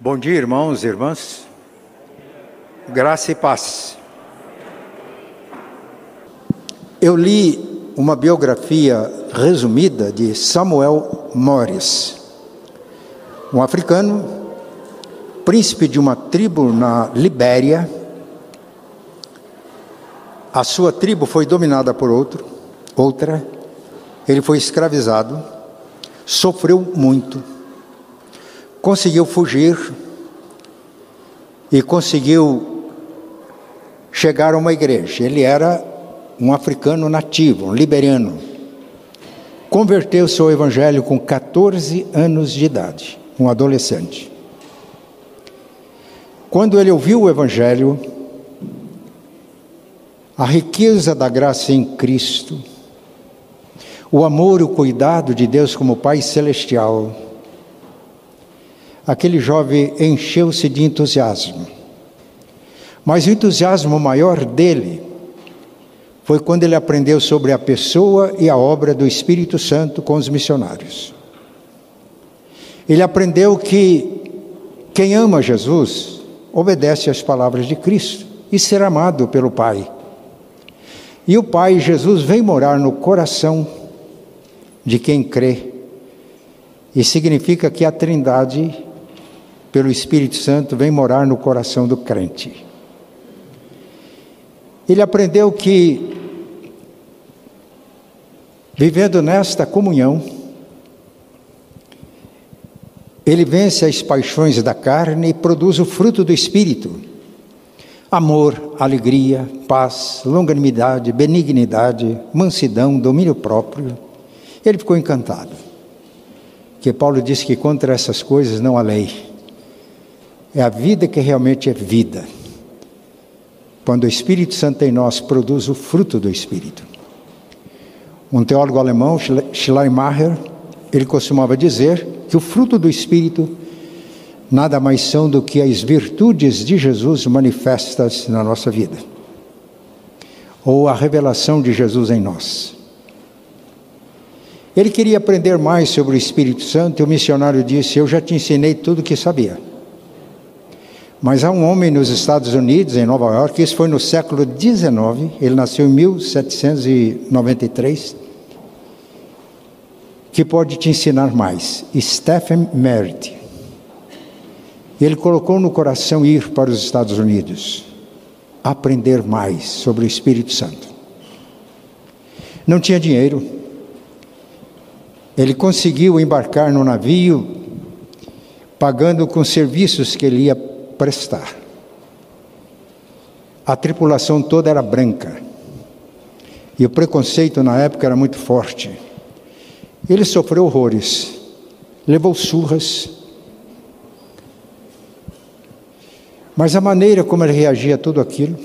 Bom dia, irmãos e irmãs. Graça e paz. Eu li uma biografia resumida de Samuel Morris, um africano, príncipe de uma tribo na Libéria. A sua tribo foi dominada por outro, outra. Ele foi escravizado, sofreu muito conseguiu fugir e conseguiu chegar a uma igreja. Ele era um africano nativo, um liberiano. Converteu-se ao evangelho com 14 anos de idade, um adolescente. Quando ele ouviu o evangelho, a riqueza da graça em Cristo, o amor e o cuidado de Deus como Pai celestial, aquele jovem encheu-se de entusiasmo. Mas o entusiasmo maior dele foi quando ele aprendeu sobre a pessoa e a obra do Espírito Santo com os missionários. Ele aprendeu que quem ama Jesus obedece às palavras de Cristo e será amado pelo Pai. E o Pai, Jesus, vem morar no coração de quem crê. E significa que a Trindade pelo Espírito Santo, vem morar no coração do crente. Ele aprendeu que, vivendo nesta comunhão, ele vence as paixões da carne e produz o fruto do Espírito: amor, alegria, paz, longanimidade, benignidade, mansidão, domínio próprio. Ele ficou encantado. Que Paulo disse que contra essas coisas não há lei. É a vida que realmente é vida. Quando o Espírito Santo em nós produz o fruto do Espírito. Um teólogo alemão, Schleiermacher, ele costumava dizer que o fruto do Espírito nada mais são do que as virtudes de Jesus manifestas na nossa vida, ou a revelação de Jesus em nós. Ele queria aprender mais sobre o Espírito Santo e o missionário disse: Eu já te ensinei tudo o que sabia. Mas há um homem nos Estados Unidos, em Nova York, isso foi no século XIX, ele nasceu em 1793, que pode te ensinar mais. Stephen Merritt. Ele colocou no coração ir para os Estados Unidos, aprender mais sobre o Espírito Santo. Não tinha dinheiro. Ele conseguiu embarcar no navio, pagando com serviços que ele ia prestar. A tripulação toda era branca. E o preconceito na época era muito forte. Ele sofreu horrores, levou surras. Mas a maneira como ele reagia a tudo aquilo,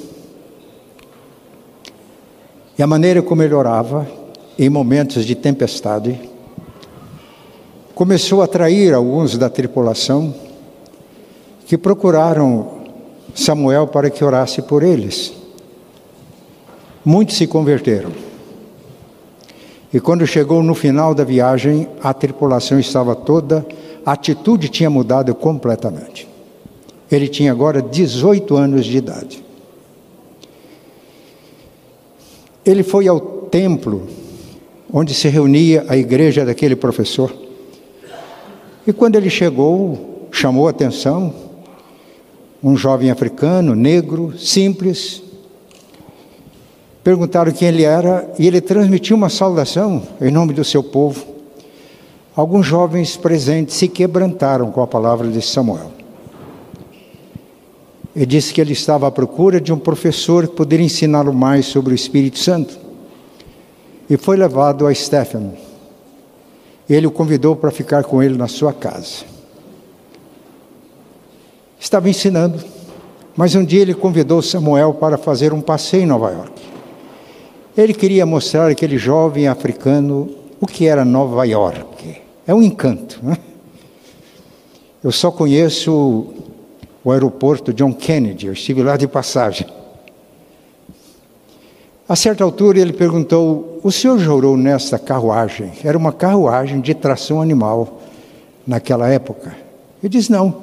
e a maneira como ele orava em momentos de tempestade, começou a atrair alguns da tripulação que procuraram Samuel para que orasse por eles. Muitos se converteram. E quando chegou no final da viagem, a tripulação estava toda, a atitude tinha mudado completamente. Ele tinha agora 18 anos de idade. Ele foi ao templo onde se reunia a igreja daquele professor. E quando ele chegou, chamou a atenção, um jovem africano, negro, simples. Perguntaram quem ele era e ele transmitiu uma saudação em nome do seu povo. Alguns jovens presentes se quebrantaram com a palavra de Samuel. Ele disse que ele estava à procura de um professor que poderia ensiná-lo mais sobre o Espírito Santo. E foi levado a Stephen. Ele o convidou para ficar com ele na sua casa estava ensinando. Mas um dia ele convidou Samuel para fazer um passeio em Nova York. Ele queria mostrar àquele jovem africano o que era Nova York. É um encanto. Né? Eu só conheço o aeroporto John Kennedy, eu estive lá de passagem. A certa altura ele perguntou: O senhor jorou nesta carruagem? Era uma carruagem de tração animal naquela época. Eu disse: Não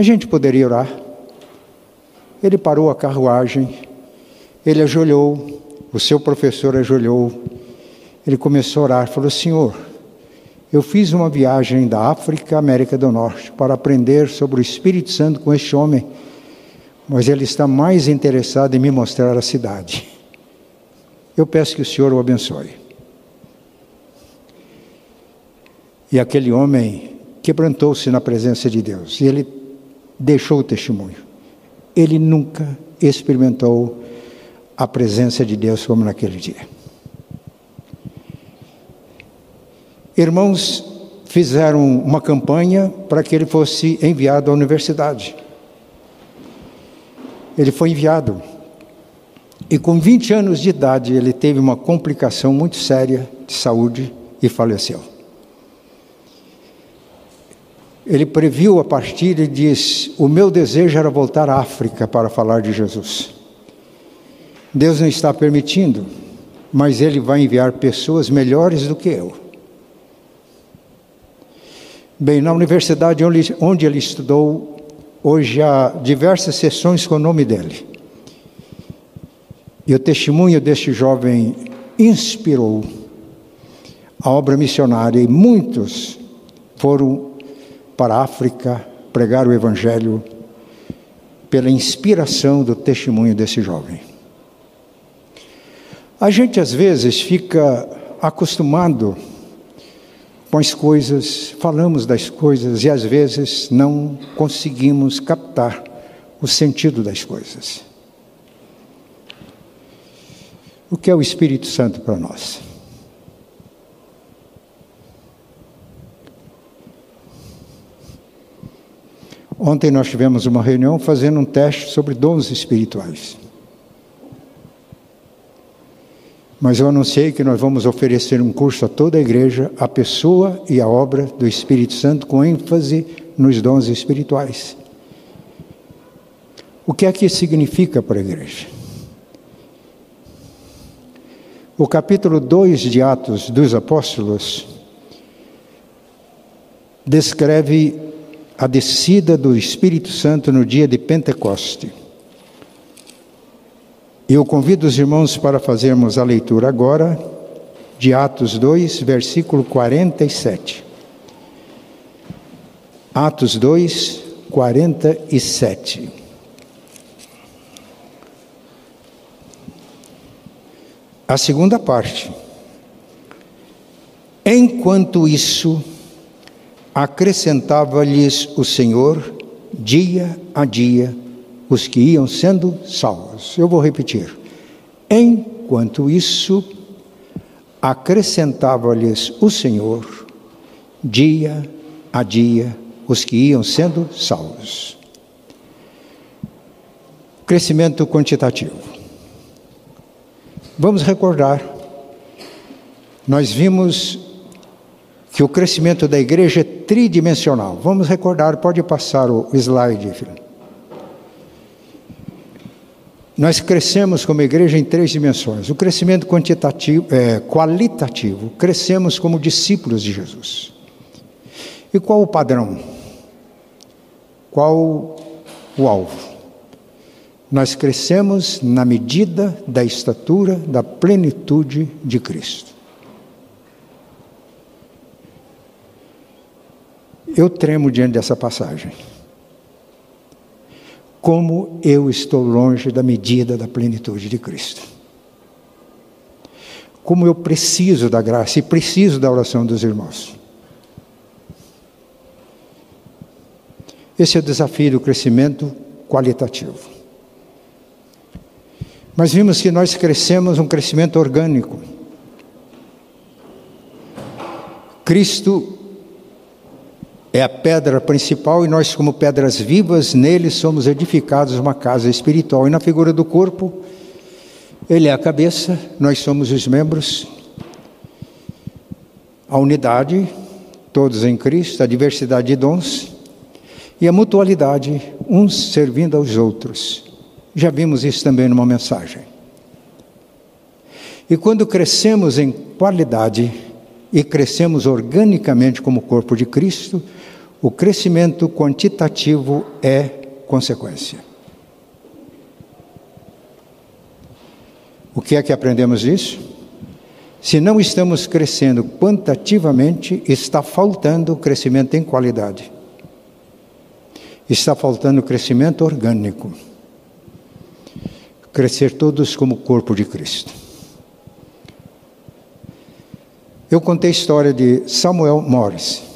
A gente poderia orar. Ele parou a carruagem, ele ajoelhou, o seu professor ajoelhou, ele começou a orar, falou: Senhor, eu fiz uma viagem da África à América do Norte para aprender sobre o Espírito Santo com este homem, mas ele está mais interessado em me mostrar a cidade. Eu peço que o Senhor o abençoe. E aquele homem quebrantou-se na presença de Deus e ele deixou o testemunho. Ele nunca experimentou a presença de Deus como naquele dia. Irmãos fizeram uma campanha para que ele fosse enviado à universidade. Ele foi enviado. E com 20 anos de idade, ele teve uma complicação muito séria de saúde e faleceu. Ele previu a partida e diz: O meu desejo era voltar à África para falar de Jesus. Deus não está permitindo, mas Ele vai enviar pessoas melhores do que eu. Bem, na universidade onde ele estudou, hoje há diversas sessões com o nome dele. E o testemunho deste jovem inspirou a obra missionária e muitos foram para a África pregar o Evangelho pela inspiração do testemunho desse jovem. A gente às vezes fica acostumado com as coisas, falamos das coisas e às vezes não conseguimos captar o sentido das coisas. O que é o Espírito Santo para nós? Ontem nós tivemos uma reunião fazendo um teste sobre dons espirituais. Mas eu anunciei que nós vamos oferecer um curso a toda a igreja, a pessoa e a obra do Espírito Santo, com ênfase nos dons espirituais. O que é que isso significa para a igreja? O capítulo 2 de Atos dos Apóstolos descreve a descida do Espírito Santo no dia de Pentecoste. Eu convido os irmãos para fazermos a leitura agora de Atos 2, versículo 47. Atos 2, 47. A segunda parte. Enquanto isso, acrescentava-lhes o Senhor dia a dia os que iam sendo salvos. Eu vou repetir. Enquanto isso, acrescentava-lhes o Senhor dia a dia os que iam sendo salvos. Crescimento quantitativo. Vamos recordar, nós vimos que o crescimento da igreja é tridimensional. Vamos recordar, pode passar o slide, filho. Nós crescemos como igreja em três dimensões. O crescimento quantitativo, é, qualitativo, crescemos como discípulos de Jesus. E qual o padrão? Qual o alvo? Nós crescemos na medida da estatura da plenitude de Cristo. Eu tremo diante dessa passagem. Como eu estou longe da medida da plenitude de Cristo. Como eu preciso da graça e preciso da oração dos irmãos. Esse é o desafio do crescimento qualitativo. Mas vimos que nós crescemos um crescimento orgânico. Cristo é a pedra principal e nós, como pedras vivas, nele somos edificados uma casa espiritual. E na figura do corpo, ele é a cabeça, nós somos os membros. A unidade, todos em Cristo, a diversidade de dons e a mutualidade, uns servindo aos outros. Já vimos isso também numa mensagem. E quando crescemos em qualidade e crescemos organicamente como corpo de Cristo, o crescimento quantitativo é consequência. O que é que aprendemos disso? Se não estamos crescendo quantitativamente, está faltando crescimento em qualidade. Está faltando crescimento orgânico. Crescer todos como corpo de Cristo. Eu contei a história de Samuel Morris.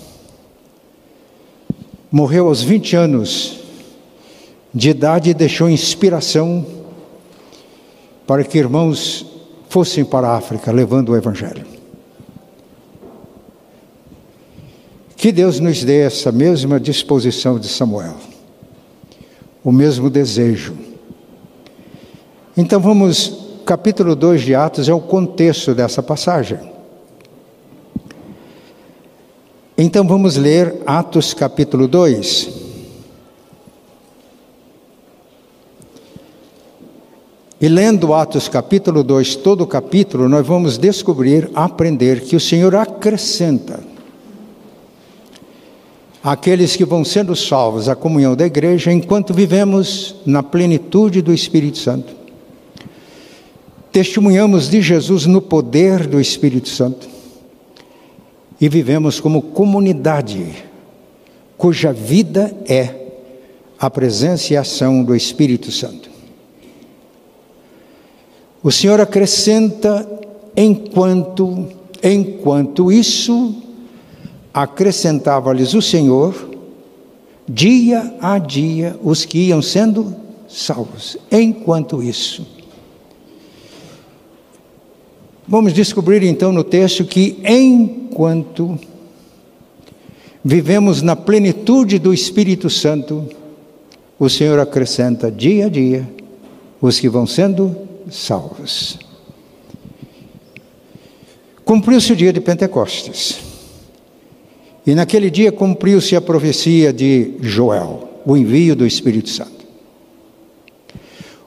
Morreu aos 20 anos de idade e deixou inspiração para que irmãos fossem para a África levando o Evangelho. Que Deus nos dê essa mesma disposição de Samuel, o mesmo desejo. Então vamos, capítulo 2 de Atos é o contexto dessa passagem. Então vamos ler Atos capítulo 2. E lendo Atos capítulo 2, todo o capítulo, nós vamos descobrir, aprender que o Senhor acrescenta aqueles que vão sendo salvos à comunhão da igreja enquanto vivemos na plenitude do Espírito Santo. Testemunhamos de Jesus no poder do Espírito Santo e vivemos como comunidade, cuja vida é a presença e ação do Espírito Santo. O Senhor acrescenta enquanto enquanto isso acrescentava-lhes o Senhor dia a dia os que iam sendo salvos. Enquanto isso, Vamos descobrir então no texto que enquanto vivemos na plenitude do Espírito Santo, o Senhor acrescenta dia a dia os que vão sendo salvos. Cumpriu-se o dia de Pentecostes. E naquele dia cumpriu-se a profecia de Joel, o envio do Espírito Santo.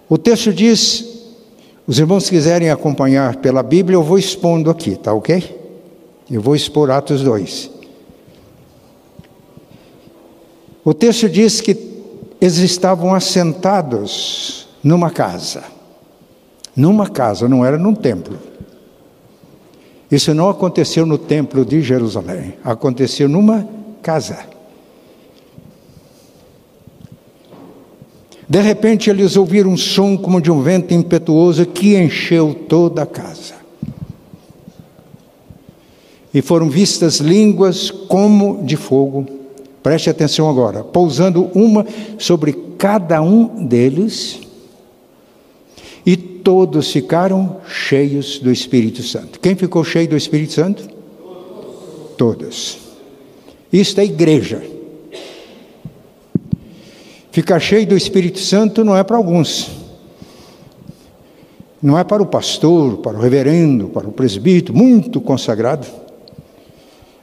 O texto diz os irmãos quiserem acompanhar pela Bíblia, eu vou expondo aqui, tá ok? Eu vou expor Atos 2. O texto diz que eles estavam assentados numa casa. Numa casa, não era num templo. Isso não aconteceu no templo de Jerusalém, aconteceu numa casa. De repente eles ouviram um som como de um vento impetuoso que encheu toda a casa. E foram vistas línguas como de fogo, preste atenção agora, pousando uma sobre cada um deles, e todos ficaram cheios do Espírito Santo. Quem ficou cheio do Espírito Santo? Todos. Isto é igreja. Ficar cheio do Espírito Santo não é para alguns. Não é para o pastor, para o reverendo, para o presbítero, muito consagrado.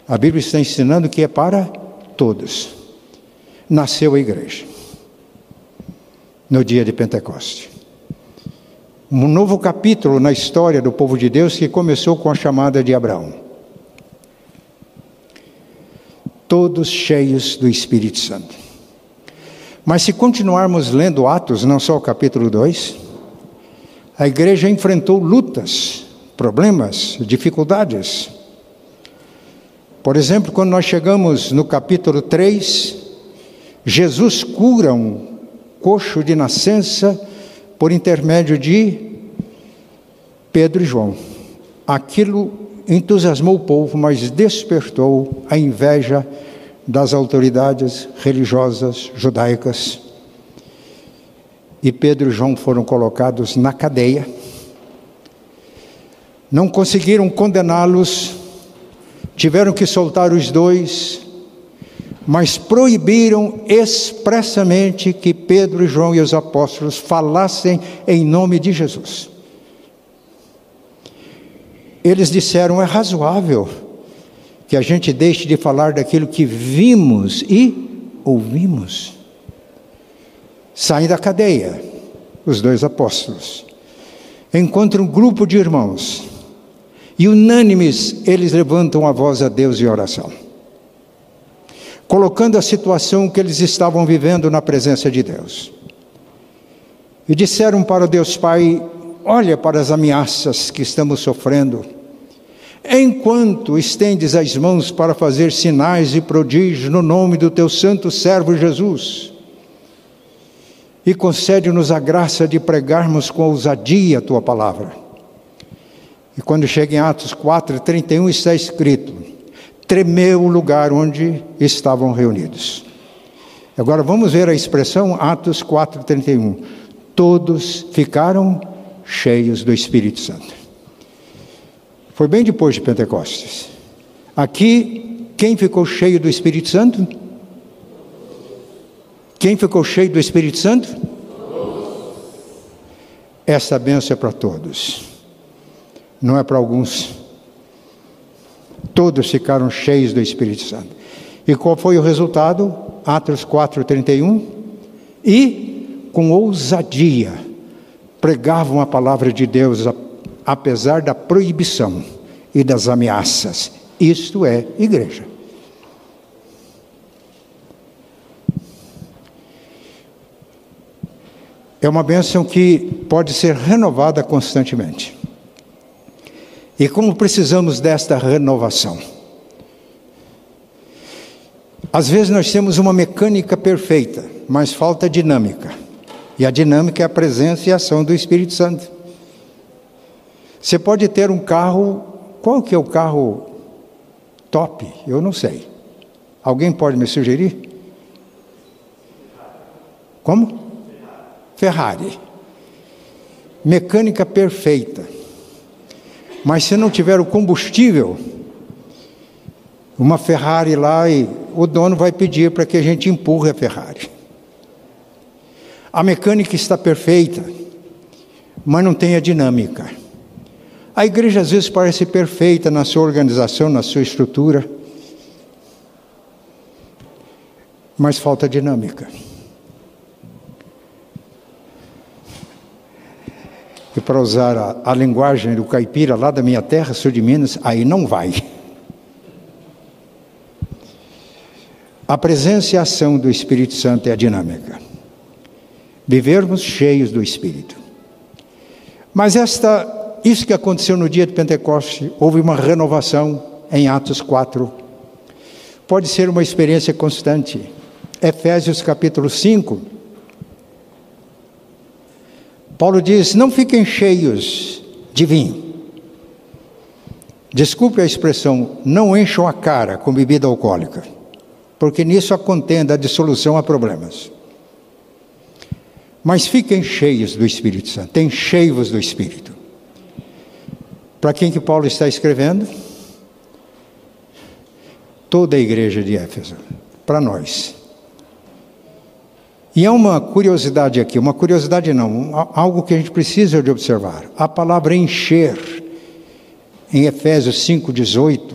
A Bíblia está ensinando que é para todos. Nasceu a igreja no dia de Pentecoste. Um novo capítulo na história do povo de Deus que começou com a chamada de Abraão. Todos cheios do Espírito Santo. Mas se continuarmos lendo Atos, não só o capítulo 2, a igreja enfrentou lutas, problemas, dificuldades. Por exemplo, quando nós chegamos no capítulo 3, Jesus cura um coxo de nascença por intermédio de Pedro e João. Aquilo entusiasmou o povo, mas despertou a inveja das autoridades religiosas judaicas. E Pedro e João foram colocados na cadeia. Não conseguiram condená-los, tiveram que soltar os dois, mas proibiram expressamente que Pedro, João e os apóstolos falassem em nome de Jesus. Eles disseram: é razoável que a gente deixe de falar daquilo que vimos e ouvimos. Saem da cadeia, os dois apóstolos. Encontram um grupo de irmãos. E unânimes, eles levantam a voz a Deus em oração. colocando a situação que eles estavam vivendo na presença de Deus. E disseram para Deus Pai: Olha para as ameaças que estamos sofrendo. Enquanto estendes as mãos para fazer sinais e prodígios no nome do teu santo servo Jesus, e concede-nos a graça de pregarmos com ousadia a tua palavra. E quando chega em Atos 4, 31, está escrito: tremeu o lugar onde estavam reunidos. Agora vamos ver a expressão Atos 4, 31. Todos ficaram cheios do Espírito Santo. Foi bem depois de Pentecostes. Aqui, quem ficou cheio do Espírito Santo? Quem ficou cheio do Espírito Santo? Essa benção é para todos, não é para alguns. Todos ficaram cheios do Espírito Santo. E qual foi o resultado? Atos 4:31. E com ousadia pregavam a palavra de Deus apesar da proibição e das ameaças. Isto é igreja. É uma bênção que pode ser renovada constantemente. E como precisamos desta renovação? Às vezes nós temos uma mecânica perfeita, mas falta dinâmica. E a dinâmica é a presença e a ação do Espírito Santo. Você pode ter um carro, qual que é o carro top? Eu não sei. Alguém pode me sugerir? Como? Ferrari. Mecânica perfeita. Mas se não tiver o combustível, uma Ferrari lá e o dono vai pedir para que a gente empurre a Ferrari. A mecânica está perfeita, mas não tem a dinâmica. A igreja às vezes parece perfeita na sua organização, na sua estrutura, mas falta dinâmica. E para usar a, a, linguagem do caipira lá da minha terra, sul de Minas, aí não vai. A presença e a ação do Espírito Santo é a dinâmica. Vivermos cheios do Espírito. Mas esta, isso que aconteceu no dia de Pentecoste, houve uma renovação em Atos 4. Pode ser uma experiência constante. Efésios capítulo 5, Paulo diz: não fiquem cheios de vinho. Desculpe a expressão, não encham a cara com bebida alcoólica, porque nisso a contenda, a dissolução a problemas. Mas fiquem cheios do Espírito Santo, enchei-vos do Espírito. Para quem que Paulo está escrevendo? Toda a igreja de Éfeso, para nós. E há uma curiosidade aqui, uma curiosidade não, algo que a gente precisa de observar. A palavra encher, em Efésios 5,18,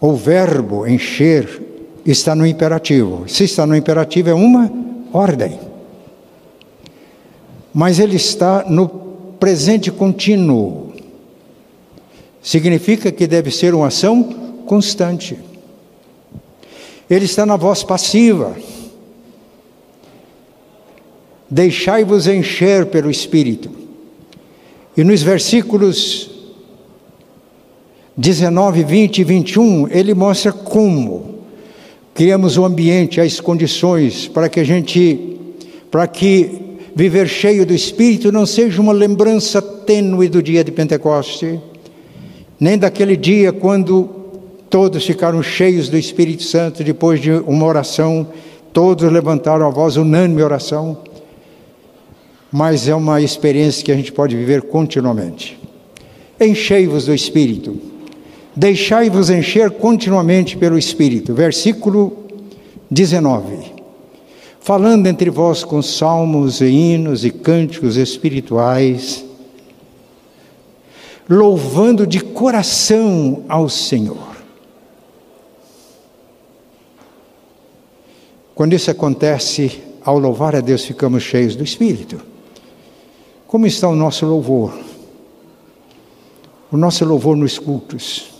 o verbo encher está no imperativo. Se está no imperativo, é uma ordem. Mas ele está no presente contínuo. Significa que deve ser uma ação constante. Ele está na voz passiva deixai-vos encher pelo Espírito. E nos versículos 19, 20 e 21, ele mostra como criamos o ambiente, as condições para que a gente, para que viver cheio do Espírito não seja uma lembrança tênue do dia de Pentecoste, nem daquele dia quando todos ficaram cheios do Espírito Santo depois de uma oração, todos levantaram a voz unânime oração mas é uma experiência que a gente pode viver continuamente. Enchei-vos do Espírito, deixai-vos encher continuamente pelo Espírito. Versículo 19. Falando entre vós com salmos e hinos e cânticos espirituais, louvando de coração ao Senhor. Quando isso acontece, ao louvar a Deus, ficamos cheios do Espírito. Como está o nosso louvor? O nosso louvor nos cultos,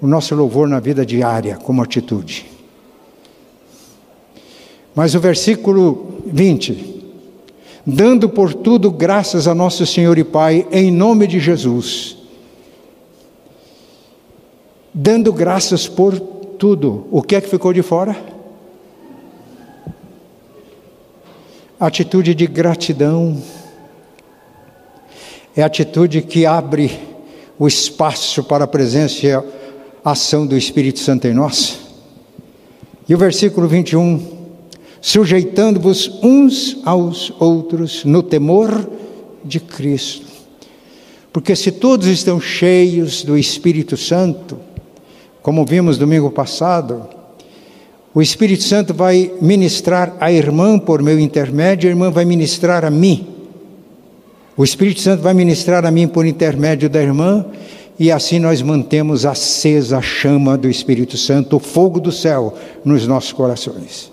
o nosso louvor na vida diária, como atitude. Mas o versículo 20: Dando por tudo graças a nosso Senhor e Pai, em nome de Jesus. Dando graças por tudo. O que é que ficou de fora? Atitude de gratidão. É a atitude que abre o espaço para a presença e a ação do Espírito Santo em nós. E o versículo 21, sujeitando-vos uns aos outros no temor de Cristo. Porque se todos estão cheios do Espírito Santo, como vimos domingo passado, o Espírito Santo vai ministrar a irmã por meu intermédio, a irmã vai ministrar a mim. O Espírito Santo vai ministrar a mim por intermédio da irmã, e assim nós mantemos acesa a chama do Espírito Santo, o fogo do céu nos nossos corações.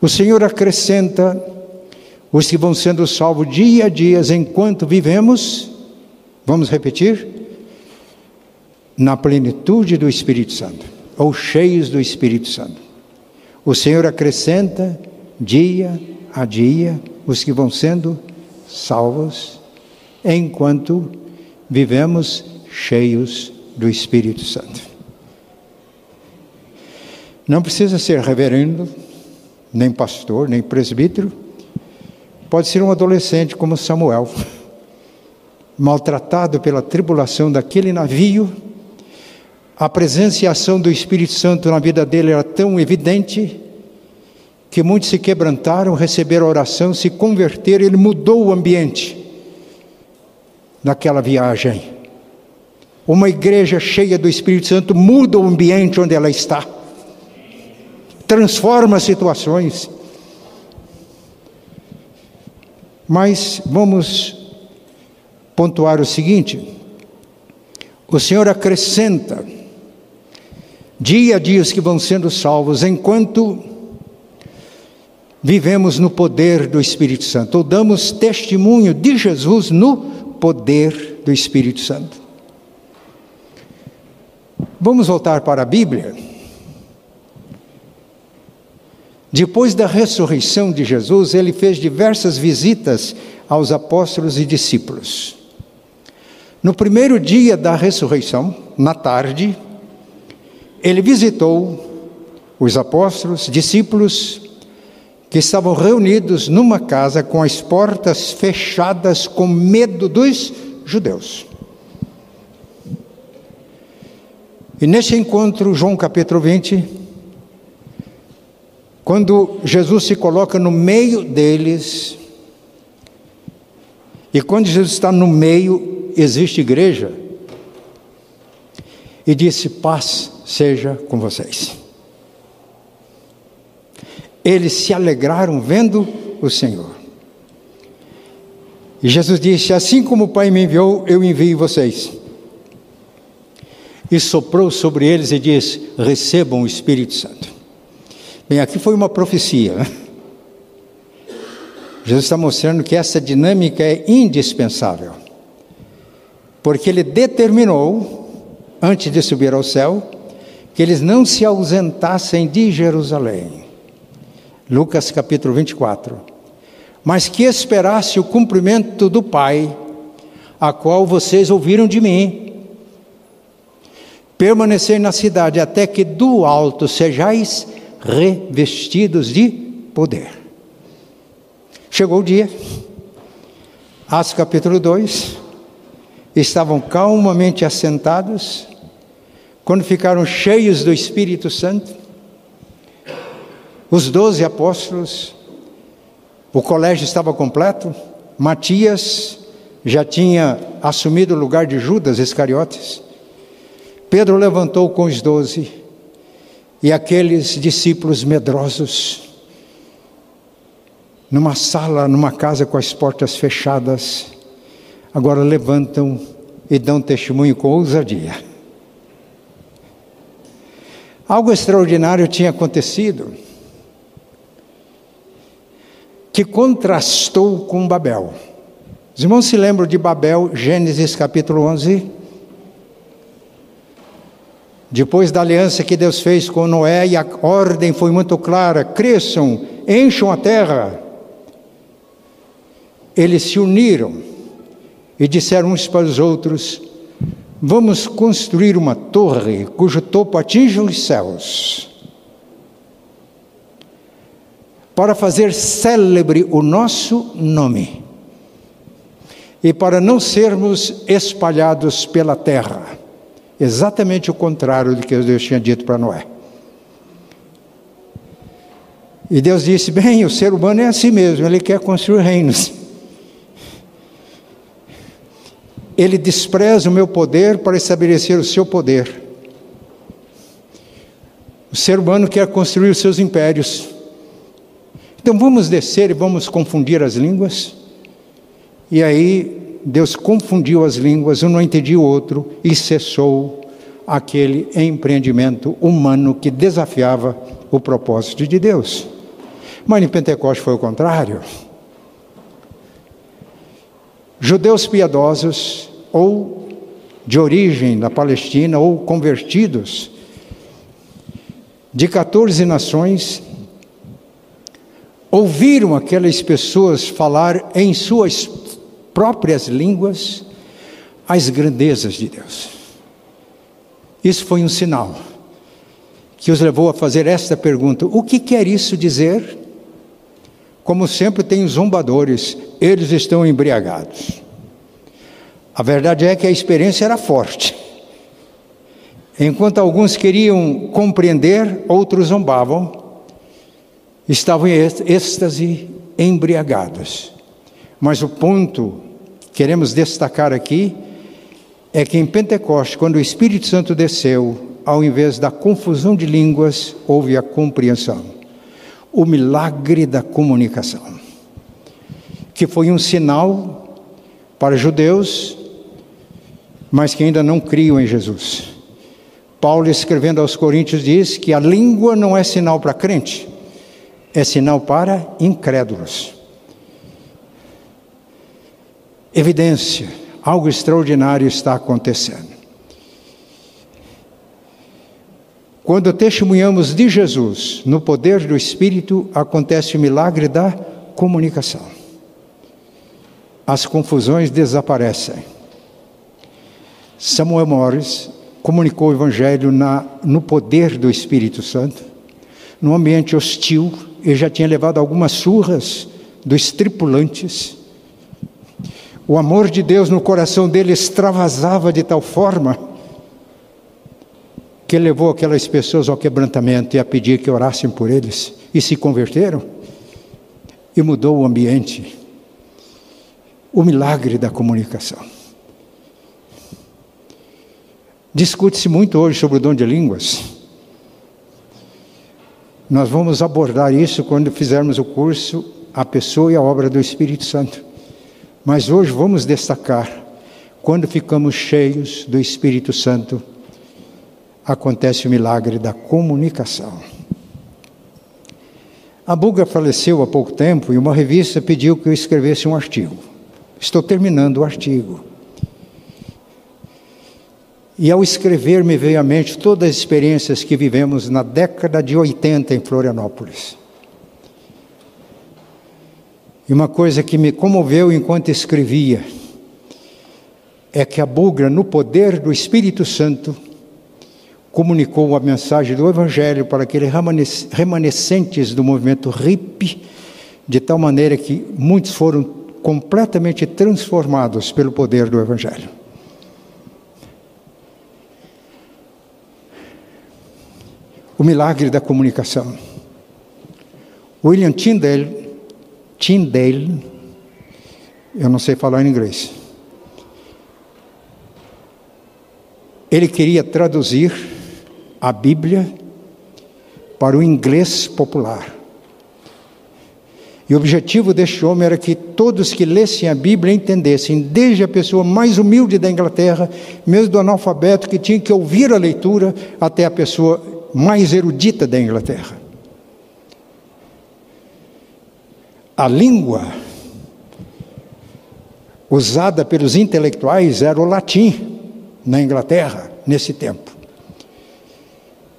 O Senhor acrescenta os que vão sendo salvos dia a dia enquanto vivemos, vamos repetir? Na plenitude do Espírito Santo, ou cheios do Espírito Santo. O Senhor acrescenta dia a dia os que vão sendo salvos, enquanto vivemos cheios do Espírito Santo. Não precisa ser reverendo, nem pastor, nem presbítero Pode ser um adolescente como Samuel, maltratado pela tribulação daquele navio, a presença e a ação do Espírito Santo na vida dele era tão evidente que muitos se quebrantaram, receberam oração, se converteram, ele mudou o ambiente naquela viagem. Uma igreja cheia do Espírito Santo muda o ambiente onde ela está, transforma situações. Mas vamos pontuar o seguinte: o Senhor acrescenta dia a dia os que vão sendo salvos, enquanto vivemos no poder do Espírito Santo, ou damos testemunho de Jesus no poder do Espírito Santo. Vamos voltar para a Bíblia. Depois da ressurreição de Jesus, ele fez diversas visitas aos apóstolos e discípulos. No primeiro dia da ressurreição, na tarde, ele visitou os apóstolos, discípulos, que estavam reunidos numa casa com as portas fechadas com medo dos judeus. E nesse encontro, João capítulo 20, quando Jesus se coloca no meio deles, e quando Jesus está no meio, existe igreja, e disse: Paz seja com vocês. Eles se alegraram vendo o Senhor. E Jesus disse: Assim como o Pai me enviou, eu envio vocês. E soprou sobre eles e disse: Recebam o Espírito Santo. Bem, aqui foi uma profecia. Né? Jesus está mostrando que essa dinâmica é indispensável, porque ele determinou, antes de subir ao céu, que eles não se ausentassem de Jerusalém. Lucas capítulo 24. Mas que esperasse o cumprimento do Pai, a qual vocês ouviram de mim. Permanecer na cidade até que do alto sejais revestidos de poder. Chegou o dia, Atos capítulo 2, estavam calmamente assentados, quando ficaram cheios do Espírito Santo, os doze apóstolos, o colégio estava completo, Matias já tinha assumido o lugar de Judas Iscariotes, Pedro levantou com os doze, e aqueles discípulos medrosos, numa sala, numa casa com as portas fechadas, agora levantam e dão testemunho com ousadia. Algo extraordinário tinha acontecido, que contrastou com Babel. Os irmãos se lembram de Babel, Gênesis capítulo 11? Depois da aliança que Deus fez com Noé, e a ordem foi muito clara: cresçam, encham a terra. Eles se uniram e disseram uns para os outros: Vamos construir uma torre cujo topo atinja os céus, para fazer célebre o nosso nome e para não sermos espalhados pela terra. Exatamente o contrário do que Deus tinha dito para Noé. E Deus disse: Bem, o ser humano é assim mesmo, ele quer construir reinos. Ele despreza o meu poder para estabelecer o seu poder. O ser humano quer construir os seus impérios. Então vamos descer e vamos confundir as línguas. E aí Deus confundiu as línguas, um não entendia o outro e cessou aquele empreendimento humano que desafiava o propósito de Deus. Mas em Pentecostes foi o contrário. Judeus piedosos, ou de origem da Palestina, ou convertidos, de 14 nações, ouviram aquelas pessoas falar em suas próprias línguas as grandezas de Deus. Isso foi um sinal que os levou a fazer esta pergunta: o que quer isso dizer? Como sempre tem os zombadores, eles estão embriagados. A verdade é que a experiência era forte. Enquanto alguns queriam compreender, outros zombavam, estavam em êxtase, embriagados. Mas o ponto queremos destacar aqui é que em Pentecostes, quando o Espírito Santo desceu, ao invés da confusão de línguas, houve a compreensão. O milagre da comunicação, que foi um sinal para judeus, mas que ainda não criam em Jesus. Paulo, escrevendo aos Coríntios, diz que a língua não é sinal para crente, é sinal para incrédulos evidência, algo extraordinário está acontecendo. Quando testemunhamos de Jesus no poder do Espírito, acontece o milagre da comunicação. As confusões desaparecem. Samuel Morris comunicou o Evangelho na, no poder do Espírito Santo, num ambiente hostil, ele já tinha levado algumas surras dos tripulantes o amor de Deus no coração dele extravasava de tal forma que levou aquelas pessoas ao quebrantamento e a pedir que orassem por eles e se converteram e mudou o ambiente. O milagre da comunicação. Discute-se muito hoje sobre o dom de línguas. Nós vamos abordar isso quando fizermos o curso A Pessoa e a Obra do Espírito Santo. Mas hoje vamos destacar, quando ficamos cheios do Espírito Santo, acontece o milagre da comunicação. A Buga faleceu há pouco tempo e uma revista pediu que eu escrevesse um artigo. Estou terminando o artigo. E ao escrever, me veio à mente todas as experiências que vivemos na década de 80 em Florianópolis. E uma coisa que me comoveu enquanto escrevia é que a Bugra, no poder do Espírito Santo, comunicou a mensagem do Evangelho para aqueles remanescentes do movimento RIP, de tal maneira que muitos foram completamente transformados pelo poder do Evangelho. O milagre da comunicação. William Tyndale Tyndale, eu não sei falar em inglês. Ele queria traduzir a Bíblia para o inglês popular. E o objetivo deste homem era que todos que lessem a Bíblia entendessem, desde a pessoa mais humilde da Inglaterra, mesmo do analfabeto que tinha que ouvir a leitura, até a pessoa mais erudita da Inglaterra. A língua usada pelos intelectuais era o latim na Inglaterra nesse tempo.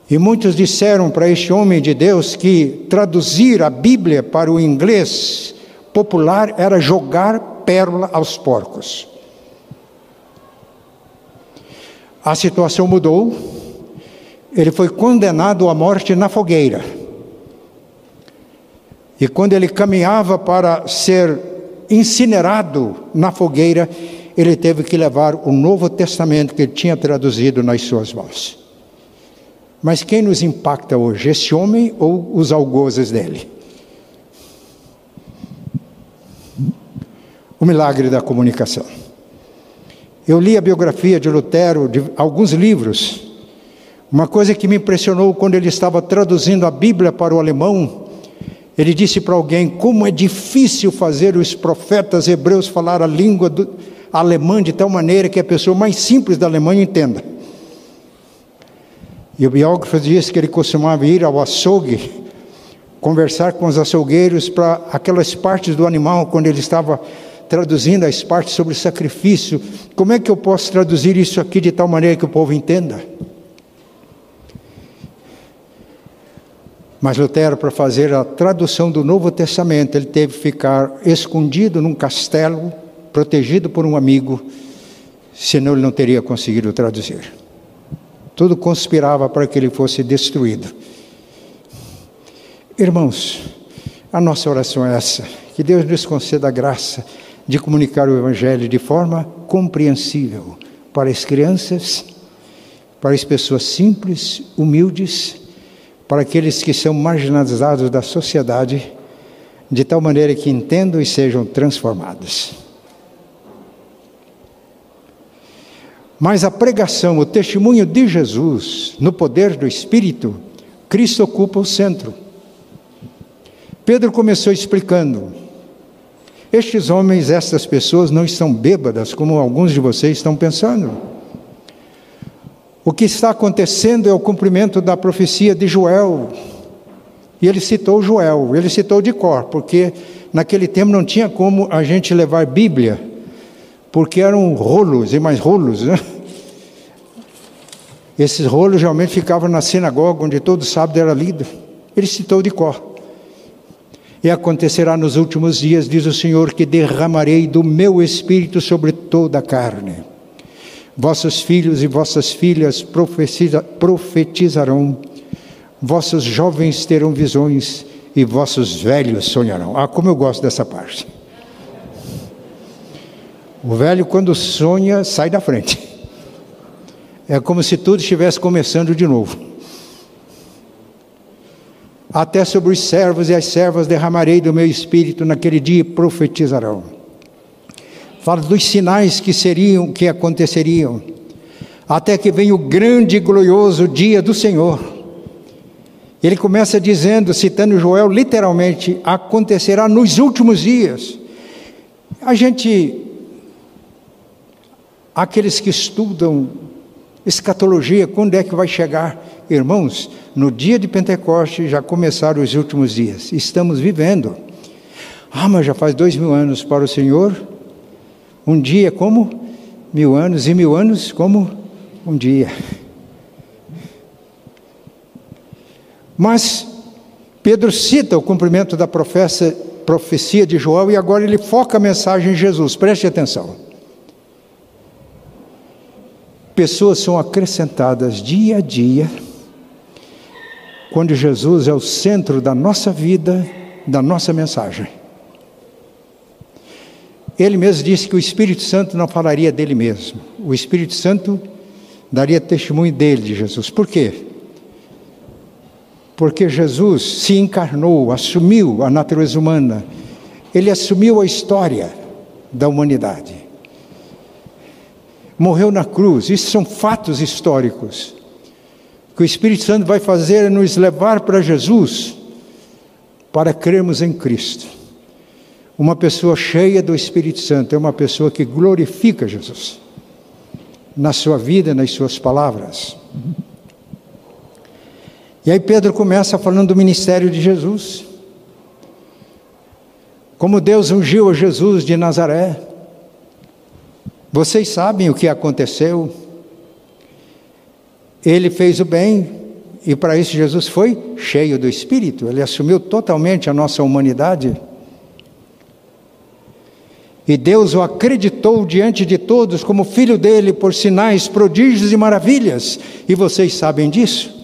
E muitos disseram para este homem de Deus que traduzir a Bíblia para o inglês popular era jogar pérola aos porcos. A situação mudou, ele foi condenado à morte na fogueira. E quando ele caminhava para ser incinerado na fogueira, ele teve que levar o Novo Testamento que ele tinha traduzido nas suas mãos. Mas quem nos impacta hoje, esse homem ou os algozes dele? O milagre da comunicação. Eu li a biografia de Lutero, de alguns livros. Uma coisa que me impressionou quando ele estava traduzindo a Bíblia para o alemão, ele disse para alguém como é difícil fazer os profetas hebreus falar a língua do, alemã de tal maneira que a pessoa mais simples da Alemanha entenda. E o biógrafo disse que ele costumava ir ao açougue, conversar com os açougueiros para aquelas partes do animal, quando ele estava traduzindo as partes sobre sacrifício. Como é que eu posso traduzir isso aqui de tal maneira que o povo entenda? Mas Lutero, para fazer a tradução do Novo Testamento, ele teve que ficar escondido num castelo, protegido por um amigo, senão ele não teria conseguido traduzir. Tudo conspirava para que ele fosse destruído. Irmãos, a nossa oração é essa: que Deus nos conceda a graça de comunicar o Evangelho de forma compreensível para as crianças, para as pessoas simples, humildes, para aqueles que são marginalizados da sociedade, de tal maneira que entendam e sejam transformados. Mas a pregação, o testemunho de Jesus, no poder do Espírito, Cristo ocupa o centro. Pedro começou explicando: estes homens, estas pessoas não estão bêbadas, como alguns de vocês estão pensando. O que está acontecendo é o cumprimento da profecia de Joel. E ele citou Joel, ele citou de cor, porque naquele tempo não tinha como a gente levar Bíblia porque eram rolos e mais rolos, né? Esses rolos geralmente ficavam na sinagoga, onde todo sábado era lido. Ele citou de cor. E acontecerá nos últimos dias, diz o Senhor, que derramarei do meu espírito sobre toda a carne. Vossos filhos e vossas filhas profetizarão, vossos jovens terão visões e vossos velhos sonharão. Ah, como eu gosto dessa parte. O velho, quando sonha, sai da frente. É como se tudo estivesse começando de novo. Até sobre os servos e as servas derramarei do meu espírito naquele dia e profetizarão. Fala dos sinais que seriam, que aconteceriam, até que venha o grande e glorioso dia do Senhor. Ele começa dizendo, citando Joel, literalmente, acontecerá nos últimos dias. A gente Aqueles que estudam escatologia, quando é que vai chegar? Irmãos, no dia de Pentecostes já começaram os últimos dias, estamos vivendo. Ah, mas já faz dois mil anos para o Senhor, um dia como mil anos, e mil anos como um dia. Mas Pedro cita o cumprimento da profecia de João e agora ele foca a mensagem em Jesus, preste atenção pessoas são acrescentadas dia a dia, quando Jesus é o centro da nossa vida, da nossa mensagem. Ele mesmo disse que o Espírito Santo não falaria dele mesmo, o Espírito Santo daria testemunho dele, de Jesus. Por quê? Porque Jesus se encarnou, assumiu a natureza humana, ele assumiu a história da humanidade morreu na cruz. Isso são fatos históricos. O que o Espírito Santo vai fazer é nos levar para Jesus, para crermos em Cristo. Uma pessoa cheia do Espírito Santo é uma pessoa que glorifica Jesus na sua vida, nas suas palavras. E aí Pedro começa falando do ministério de Jesus. Como Deus ungiu a Jesus de Nazaré, vocês sabem o que aconteceu. Ele fez o bem E para isso Jesus foi cheio do Espírito, ele assumiu totalmente a nossa humanidade. E Deus o acreditou diante de todos como filho dele por sinais, prodígios e maravilhas. E vocês sabem disso.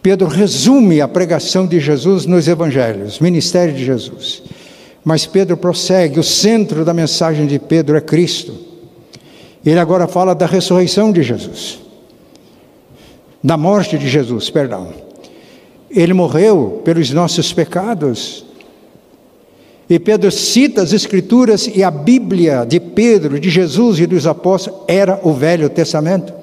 Pedro resume a pregação de Jesus nos evangelhos, ministério de Jesus. Mas Pedro prossegue, o centro da mensagem de Pedro é Cristo. Ele agora fala da ressurreição de Jesus da morte de Jesus, perdão. Ele morreu pelos nossos pecados. E Pedro cita as Escrituras e a Bíblia de Pedro, de Jesus e dos apóstolos era o Velho Testamento.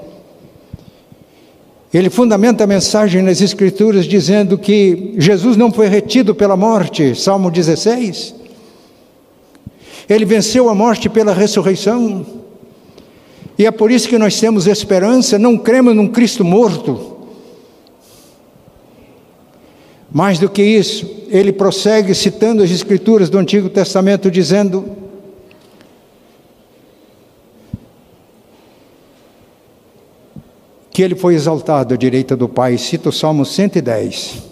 Ele fundamenta a mensagem nas Escrituras dizendo que Jesus não foi retido pela morte, Salmo 16. Ele venceu a morte pela ressurreição. E é por isso que nós temos esperança, não cremos num Cristo morto. Mais do que isso, ele prossegue citando as Escrituras do Antigo Testamento, dizendo: que ele foi exaltado à direita do Pai. Cita o Salmo 110.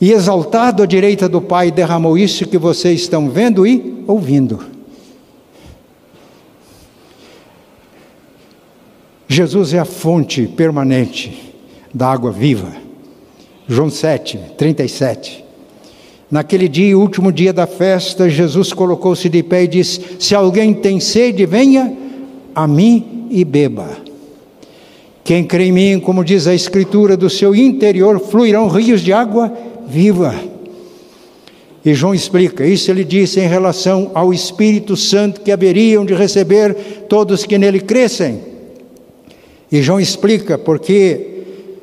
E exaltado à direita do Pai, derramou isso que vocês estão vendo e ouvindo. Jesus é a fonte permanente da água viva. João 7, 37. Naquele dia, último dia da festa, Jesus colocou-se de pé e disse: Se alguém tem sede, venha a mim e beba. Quem crê em mim, como diz a Escritura, do seu interior fluirão rios de água viva. E João explica: Isso ele disse em relação ao Espírito Santo que haveriam de receber todos que nele crescem. E João explica porque,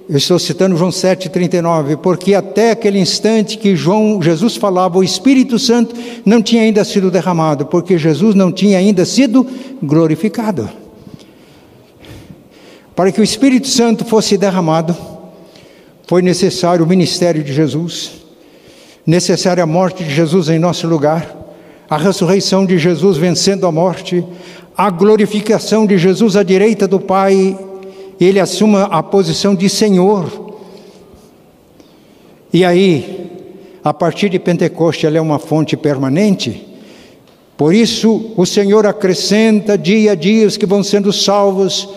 eu estou citando João 7,39, porque até aquele instante que João, Jesus falava, o Espírito Santo não tinha ainda sido derramado, porque Jesus não tinha ainda sido glorificado. Para que o Espírito Santo fosse derramado, foi necessário o ministério de Jesus, necessária a morte de Jesus em nosso lugar, a ressurreição de Jesus vencendo a morte, a glorificação de Jesus à direita do Pai ele assuma a posição de Senhor. E aí, a partir de Pentecoste, ela é uma fonte permanente. Por isso, o Senhor acrescenta dia a dia os que vão sendo salvos,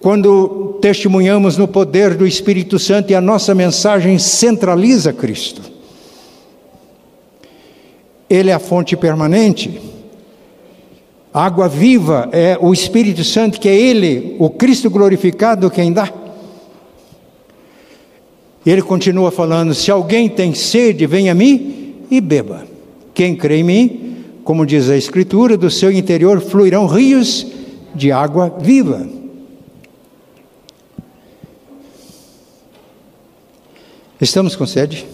quando testemunhamos no poder do Espírito Santo e a nossa mensagem centraliza Cristo. Ele é a fonte permanente. Água viva é o Espírito Santo, que é Ele, o Cristo glorificado, quem dá. Ele continua falando: se alguém tem sede, venha a mim e beba. Quem crê em mim, como diz a Escritura, do seu interior fluirão rios de água viva. Estamos com sede?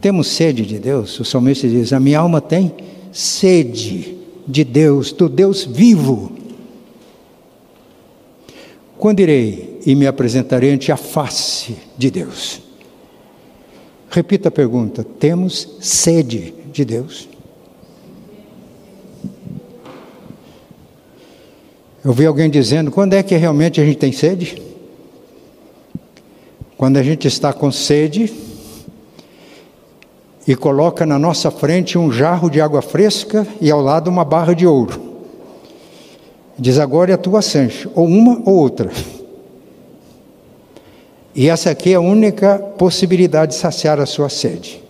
Temos sede de Deus? O salmista diz: A minha alma tem sede de Deus, do Deus vivo. Quando irei e me apresentarei ante a face de Deus? Repita a pergunta: temos sede de Deus? Eu vi alguém dizendo: quando é que realmente a gente tem sede? Quando a gente está com sede, e coloca na nossa frente um jarro de água fresca e ao lado uma barra de ouro. Diz agora é a tua Sancho, ou uma ou outra. E essa aqui é a única possibilidade de saciar a sua sede.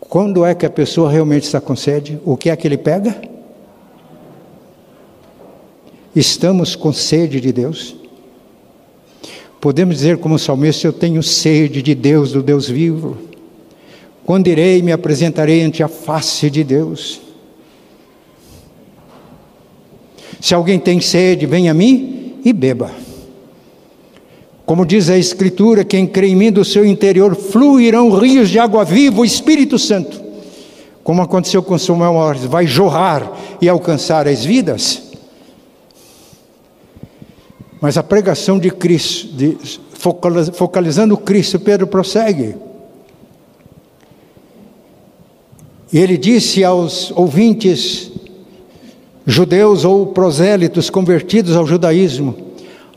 Quando é que a pessoa realmente está com sede? O que é que ele pega? Estamos com sede de Deus? Podemos dizer como salmista, eu tenho sede de Deus, do Deus vivo. Quando irei, me apresentarei ante a face de Deus. Se alguém tem sede, venha a mim e beba. Como diz a Escritura, quem crê em mim do seu interior fluirão rios de água viva, o Espírito Santo. Como aconteceu com Samuel Morris, vai jorrar e alcançar as vidas. Mas a pregação de Cristo, de, focalizando Cristo, Pedro prossegue. E ele disse aos ouvintes judeus ou prosélitos convertidos ao judaísmo,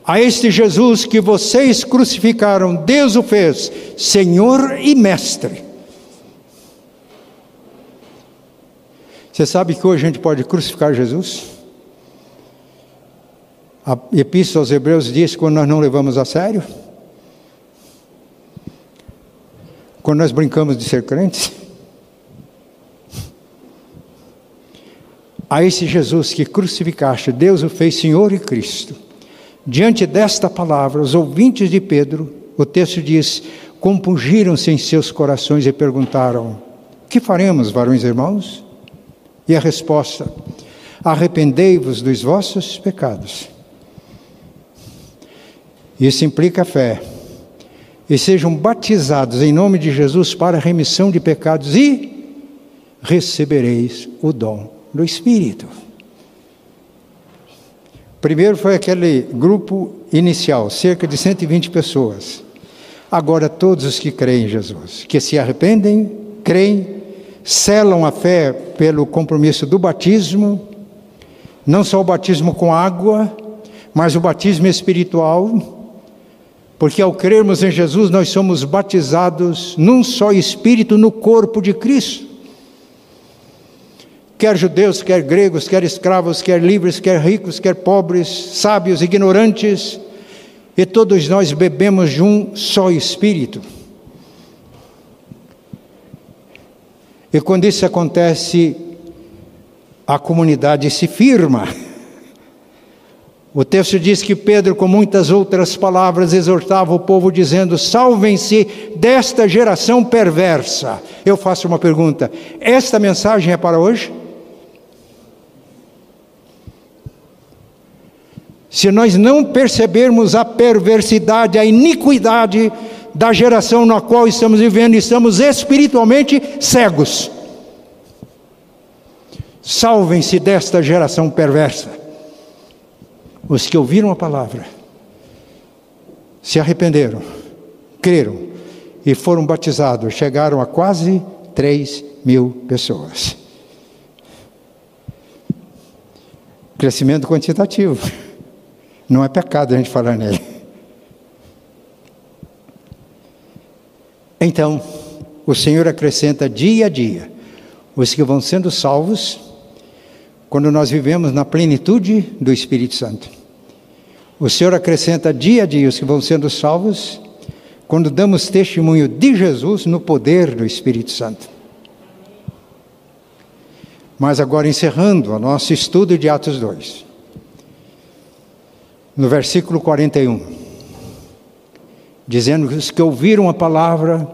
a este Jesus que vocês crucificaram, Deus o fez Senhor e Mestre. Você sabe que hoje a gente pode crucificar Jesus? A Epístola aos Hebreus diz quando nós não levamos a sério, quando nós brincamos de ser crentes. A esse Jesus que crucificaste, Deus o fez Senhor e Cristo. Diante desta palavra, os ouvintes de Pedro, o texto diz, compungiram-se em seus corações e perguntaram: Que faremos, varões irmãos? E a resposta: Arrependei-vos dos vossos pecados. Isso implica fé. E sejam batizados em nome de Jesus para a remissão de pecados e recebereis o dom do Espírito. Primeiro foi aquele grupo inicial, cerca de 120 pessoas. Agora todos os que creem em Jesus, que se arrependem, creem, selam a fé pelo compromisso do batismo, não só o batismo com água, mas o batismo espiritual, porque ao crermos em Jesus nós somos batizados num só espírito no corpo de Cristo quer judeus, quer gregos, quer escravos, quer livres, quer ricos, quer pobres, sábios, ignorantes, e todos nós bebemos de um só Espírito. E quando isso acontece, a comunidade se firma. O texto diz que Pedro, com muitas outras palavras, exortava o povo, dizendo: Salvem-se desta geração perversa. Eu faço uma pergunta: esta mensagem é para hoje? Se nós não percebermos a perversidade, a iniquidade da geração na qual estamos vivendo, estamos espiritualmente cegos. Salvem-se desta geração perversa. Os que ouviram a palavra, se arrependeram, creram e foram batizados, chegaram a quase 3 mil pessoas. Crescimento quantitativo. Não é pecado a gente falar nele. Então, o Senhor acrescenta dia a dia os que vão sendo salvos quando nós vivemos na plenitude do Espírito Santo. O Senhor acrescenta dia a dia os que vão sendo salvos quando damos testemunho de Jesus no poder do Espírito Santo. Mas agora encerrando o nosso estudo de Atos 2 no versículo 41, dizendo que os que ouviram a palavra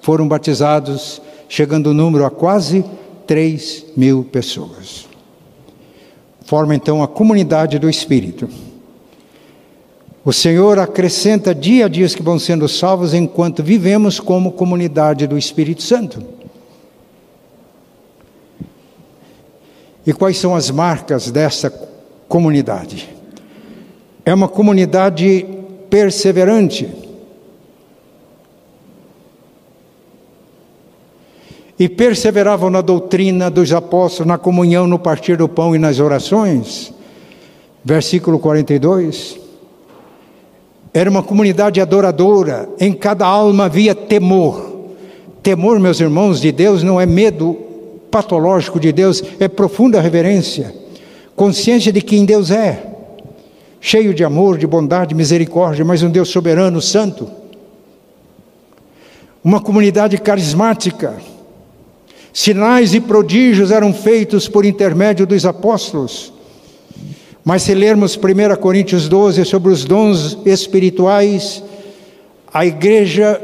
foram batizados, chegando o número a quase 3 mil pessoas. Forma então a comunidade do Espírito. O Senhor acrescenta dia a dia que vão sendo salvos enquanto vivemos como comunidade do Espírito Santo. E quais são as marcas dessa comunidade? É uma comunidade perseverante. E perseveravam na doutrina dos apóstolos, na comunhão, no partir do pão e nas orações. Versículo 42. Era uma comunidade adoradora, em cada alma havia temor. Temor, meus irmãos, de Deus não é medo patológico de Deus, é profunda reverência, consciência de quem Deus é cheio de amor, de bondade, misericórdia, mas um Deus soberano, santo. Uma comunidade carismática. Sinais e prodígios eram feitos por intermédio dos apóstolos. Mas se lermos 1 Coríntios 12 sobre os dons espirituais, a igreja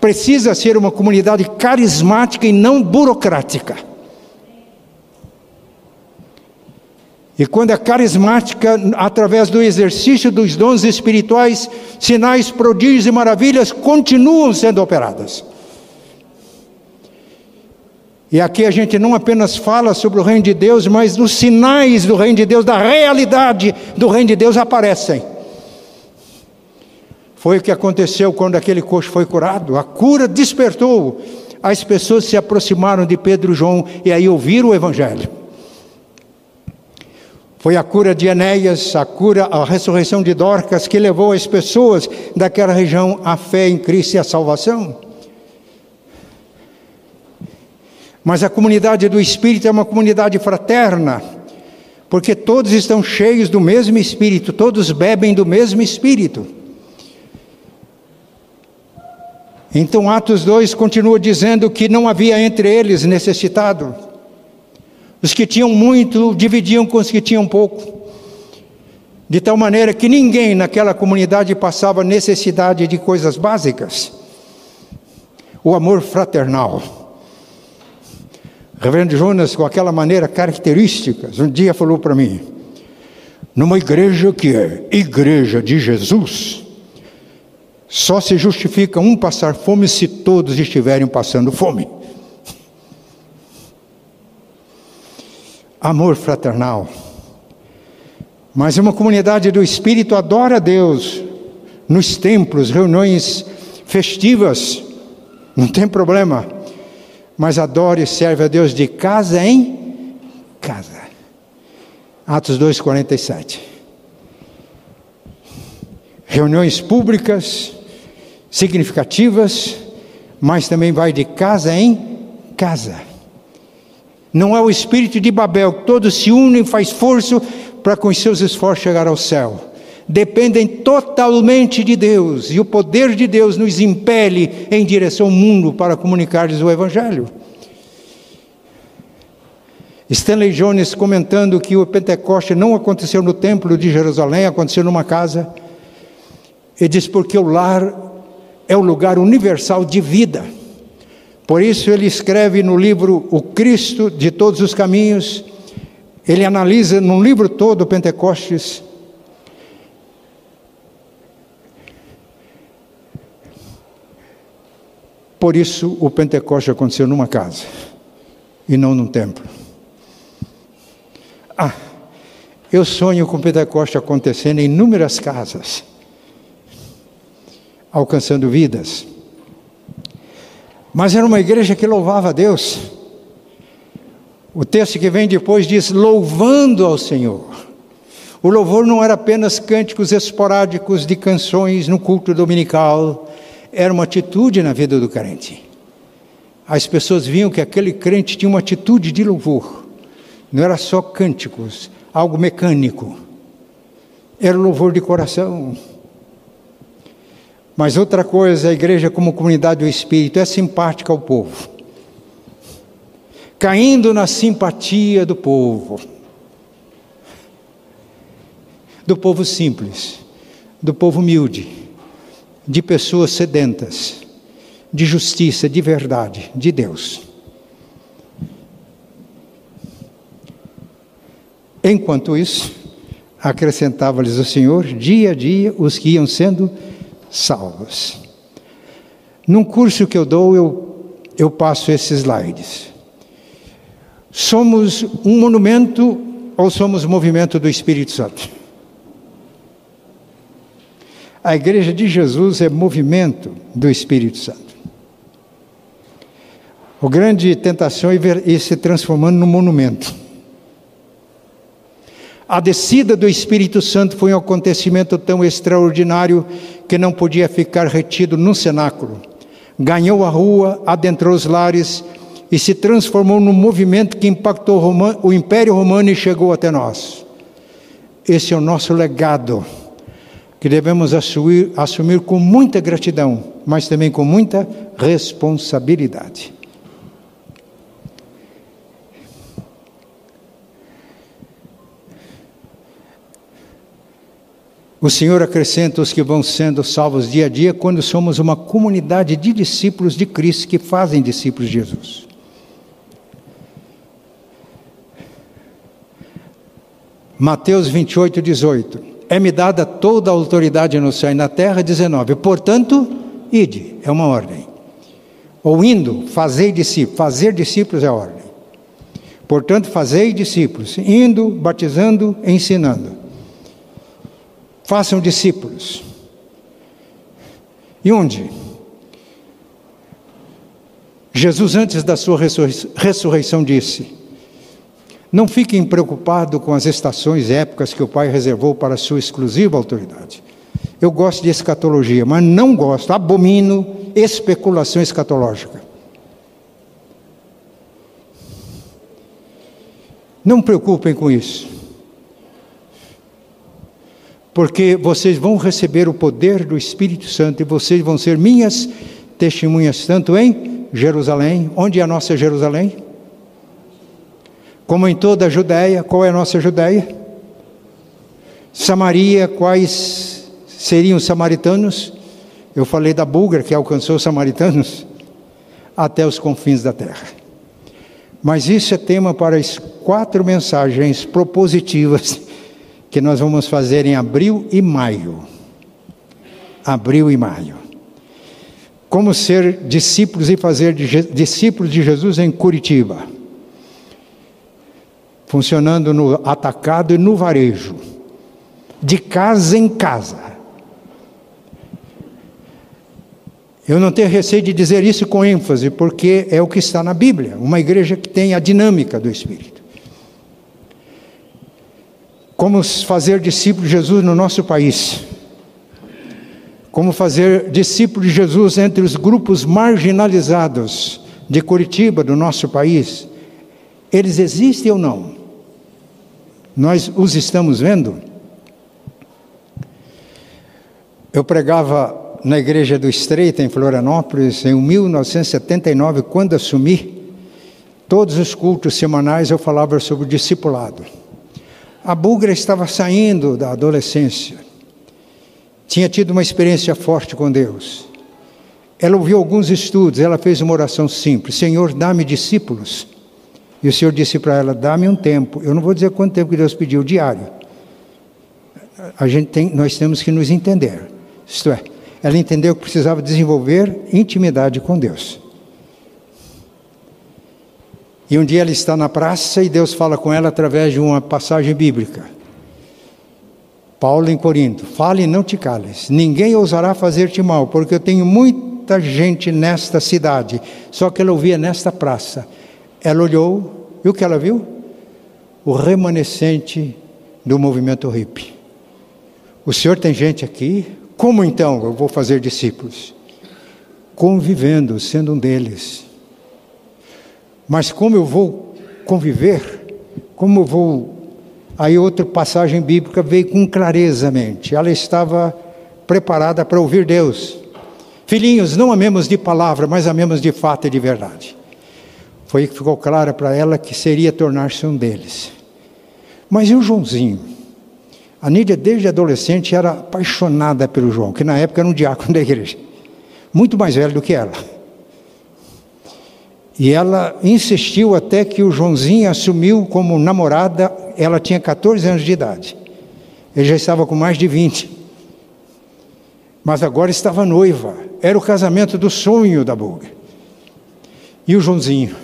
precisa ser uma comunidade carismática e não burocrática. E quando é carismática, através do exercício dos dons espirituais, sinais, prodígios e maravilhas continuam sendo operadas. E aqui a gente não apenas fala sobre o reino de Deus, mas os sinais do reino de Deus, da realidade do reino de Deus aparecem. Foi o que aconteceu quando aquele coxo foi curado. A cura despertou. As pessoas se aproximaram de Pedro e João e aí ouviram o evangelho. Foi a cura de Enéas, a cura, a ressurreição de Dorcas que levou as pessoas daquela região à fé em Cristo e à salvação. Mas a comunidade do Espírito é uma comunidade fraterna, porque todos estão cheios do mesmo Espírito, todos bebem do mesmo Espírito. Então, Atos 2 continua dizendo que não havia entre eles necessitado. Os que tinham muito dividiam com os que tinham pouco. De tal maneira que ninguém naquela comunidade passava necessidade de coisas básicas. O amor fraternal. Reverendo Jonas, com aquela maneira característica, um dia falou para mim: numa igreja que é igreja de Jesus, só se justifica um passar fome se todos estiverem passando fome. Amor fraternal. Mas uma comunidade do Espírito adora a Deus nos templos, reuniões festivas, não tem problema. Mas adora e serve a Deus de casa em casa. Atos 2,47. Reuniões públicas, significativas, mas também vai de casa em casa. Não é o espírito de Babel, todos se unem e faz esforço para com seus esforços chegar ao céu. Dependem totalmente de Deus, e o poder de Deus nos impele em direção ao mundo para comunicar-lhes o Evangelho. Stanley Jones comentando que o Pentecoste não aconteceu no templo de Jerusalém, aconteceu numa casa. Ele diz: porque o lar é o lugar universal de vida. Por isso ele escreve no livro O Cristo de Todos os Caminhos, ele analisa no livro todo Pentecostes. Por isso o Pentecoste aconteceu numa casa e não num templo. Ah, eu sonho com o Pentecoste acontecendo em inúmeras casas alcançando vidas. Mas era uma igreja que louvava a Deus. O texto que vem depois diz: louvando ao Senhor. O louvor não era apenas cânticos esporádicos de canções no culto dominical, era uma atitude na vida do crente. As pessoas viam que aquele crente tinha uma atitude de louvor, não era só cânticos, algo mecânico, era louvor de coração. Mas outra coisa, a igreja, como comunidade do Espírito, é simpática ao povo, caindo na simpatia do povo, do povo simples, do povo humilde, de pessoas sedentas, de justiça, de verdade, de Deus. Enquanto isso, acrescentava-lhes o Senhor, dia a dia, os que iam sendo salvos. Num curso que eu dou, eu, eu passo esses slides. Somos um monumento ou somos movimento do Espírito Santo? A Igreja de Jesus é movimento do Espírito Santo. O grande tentação é ir se transformando num monumento. A descida do Espírito Santo foi um acontecimento tão extraordinário que não podia ficar retido num cenáculo. Ganhou a rua, adentrou os lares e se transformou num movimento que impactou o Império Romano e chegou até nós. Esse é o nosso legado, que devemos assumir, assumir com muita gratidão, mas também com muita responsabilidade. O Senhor acrescenta os que vão sendo salvos dia a dia quando somos uma comunidade de discípulos de Cristo que fazem discípulos de Jesus. Mateus 28, 18. É-me dada toda a autoridade no céu e na terra, 19. Portanto, ide, é uma ordem. Ou indo, fazei discípulos. Fazer discípulos é ordem. Portanto, fazei discípulos, indo, batizando, ensinando. Façam discípulos. E onde? Jesus, antes da sua ressurreição, disse: Não fiquem preocupados com as estações épocas que o Pai reservou para sua exclusiva autoridade. Eu gosto de escatologia, mas não gosto, abomino especulação escatológica. Não preocupem com isso. Porque vocês vão receber o poder do Espírito Santo e vocês vão ser minhas testemunhas, tanto em Jerusalém, onde é a nossa Jerusalém? Como em toda a Judéia, qual é a nossa Judéia? Samaria, quais seriam os samaritanos? Eu falei da búlgara que alcançou os samaritanos até os confins da terra. Mas isso é tema para as quatro mensagens propositivas que nós vamos fazer em abril e maio. Abril e maio. Como ser discípulos e fazer discípulos de Jesus em Curitiba. Funcionando no atacado e no varejo. De casa em casa. Eu não tenho receio de dizer isso com ênfase, porque é o que está na Bíblia, uma igreja que tem a dinâmica do Espírito. Como fazer discípulo de Jesus no nosso país? Como fazer discípulo de Jesus entre os grupos marginalizados de Curitiba, do nosso país? Eles existem ou não? Nós os estamos vendo? Eu pregava na igreja do Estreito, em Florianópolis, em 1979, quando assumi, todos os cultos semanais eu falava sobre o discipulado. A Bugra estava saindo da adolescência, tinha tido uma experiência forte com Deus. Ela ouviu alguns estudos, ela fez uma oração simples: Senhor, dá-me discípulos. E o Senhor disse para ela: dá-me um tempo. Eu não vou dizer quanto tempo que Deus pediu, diário. A gente tem, nós temos que nos entender. Isto é, ela entendeu que precisava desenvolver intimidade com Deus. E um dia ela está na praça e Deus fala com ela através de uma passagem bíblica. Paulo em Corinto: Fale e não te cales, ninguém ousará fazer-te mal, porque eu tenho muita gente nesta cidade. Só que ela ouvia nesta praça. Ela olhou e o que ela viu? O remanescente do movimento hippie. O senhor tem gente aqui, como então eu vou fazer discípulos? Convivendo, sendo um deles. Mas como eu vou conviver? Como eu vou. Aí outra passagem bíblica veio com clareza mente. Ela estava preparada para ouvir Deus. Filhinhos, não amemos de palavra, mas amemos de fato e de verdade. Foi que ficou clara para ela que seria tornar-se um deles. Mas e o Joãozinho? A Nídia, desde adolescente, era apaixonada pelo João, que na época era um diácono da igreja, muito mais velho do que ela. E ela insistiu até que o Joãozinho assumiu como namorada, ela tinha 14 anos de idade. Ele já estava com mais de 20. Mas agora estava noiva. Era o casamento do sonho da Bulga. E o Joãozinho?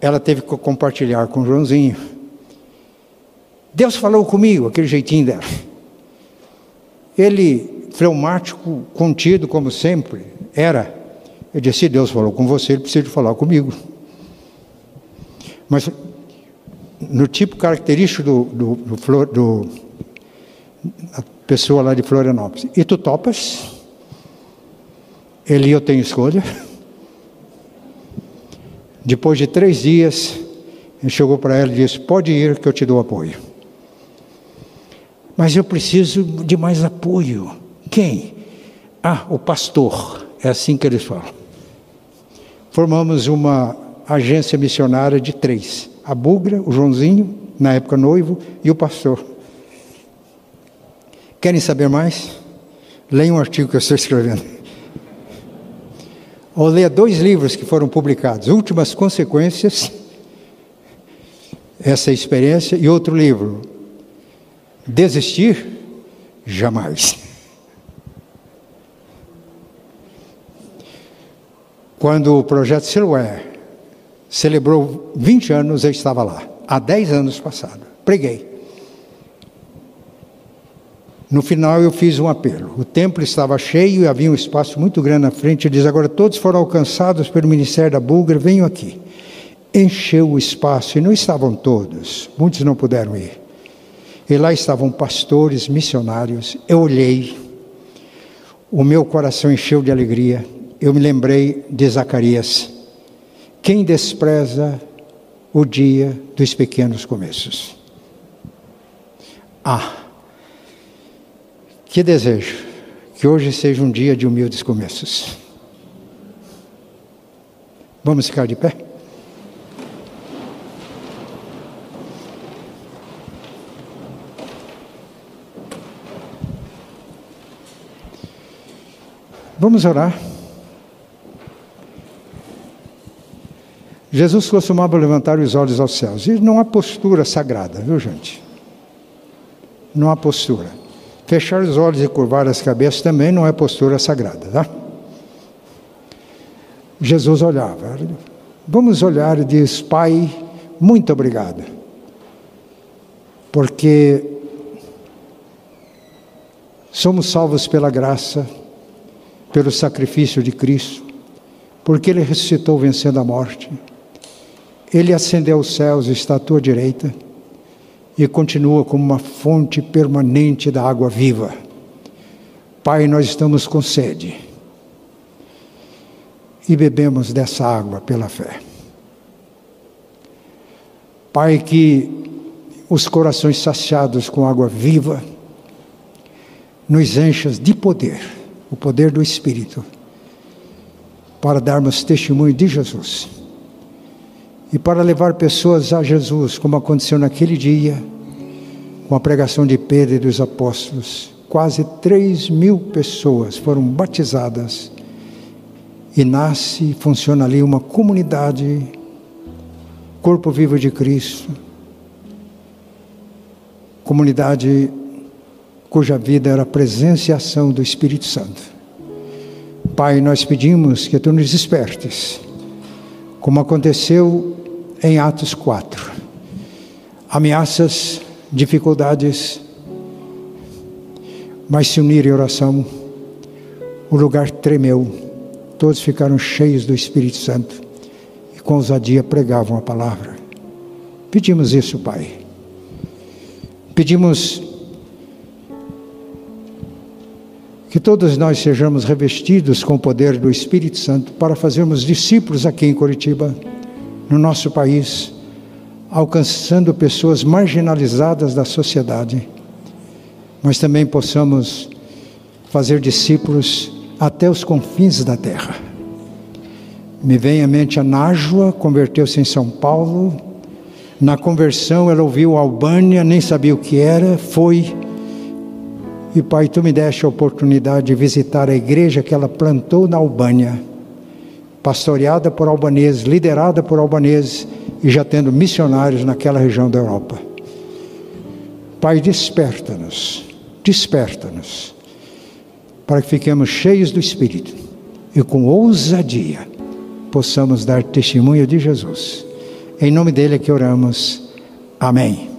Ela teve que compartilhar com o Joãozinho Deus falou comigo, aquele jeitinho dela. Ele, fleumático, contido como sempre, era. Eu disse: se Deus falou com você, ele precisa falar comigo. Mas no tipo característico do, do, do, do pessoa lá de Florianópolis. E tu topas? Ele, eu tenho escolha. Depois de três dias, ele chegou para ela e disse: Pode ir, que eu te dou apoio. Mas eu preciso de mais apoio. Quem? Ah, o pastor. É assim que eles falam. Formamos uma agência missionária de três: a Bugra, o Joãozinho, na época noivo, e o pastor. Querem saber mais? Leiam um artigo que eu estou escrevendo. Ou leia dois livros que foram publicados: Últimas Consequências, essa experiência, e outro livro, Desistir? Jamais. Quando o projeto Siloé celebrou 20 anos, eu estava lá. Há 10 anos passado. Preguei. No final eu fiz um apelo. O templo estava cheio e havia um espaço muito grande na frente. Ele diz: agora todos foram alcançados pelo ministério da Bulgar, venham aqui. encheu o espaço e não estavam todos, muitos não puderam ir. E lá estavam pastores, missionários. Eu olhei, o meu coração encheu de alegria. Eu me lembrei de Zacarias. Quem despreza o dia dos pequenos começos? Ah, que desejo que hoje seja um dia de humildes começos. Vamos ficar de pé? Vamos orar. Jesus costumava levantar os olhos aos céus. E não há postura sagrada, viu, gente? Não há postura. Fechar os olhos e curvar as cabeças também não é postura sagrada, tá? Jesus olhava. Vamos olhar e diz: Pai, muito obrigado. Porque somos salvos pela graça pelo sacrifício de Cristo, porque Ele ressuscitou vencendo a morte. Ele ascendeu aos céus, está à tua direita e continua como uma fonte permanente da água viva. Pai, nós estamos com sede e bebemos dessa água pela fé. Pai, que os corações saciados com água viva nos enchas de poder o poder do Espírito, para darmos testemunho de Jesus e para levar pessoas a Jesus, como aconteceu naquele dia, com a pregação de Pedro e dos apóstolos. Quase 3 mil pessoas foram batizadas e nasce e funciona ali uma comunidade, corpo vivo de Cristo, comunidade cuja vida era a presença e ação do Espírito Santo. Pai, nós pedimos que tu nos despertes, como aconteceu em Atos 4. Ameaças, dificuldades, mas se uniram em oração, o lugar tremeu, todos ficaram cheios do Espírito Santo e com ousadia pregavam a palavra. Pedimos isso, Pai. Pedimos Que todos nós sejamos revestidos com o poder do Espírito Santo para fazermos discípulos aqui em Curitiba, no nosso país, alcançando pessoas marginalizadas da sociedade, mas também possamos fazer discípulos até os confins da terra. Me vem à mente a Nájua, converteu-se em São Paulo. Na conversão, ela ouviu Albânia, nem sabia o que era, foi e Pai, tu me deste a oportunidade de visitar a igreja que ela plantou na Albânia, pastoreada por albaneses, liderada por albaneses e já tendo missionários naquela região da Europa. Pai, desperta-nos, desperta-nos, para que fiquemos cheios do Espírito e com ousadia possamos dar testemunho de Jesus. Em nome dele é que oramos. Amém.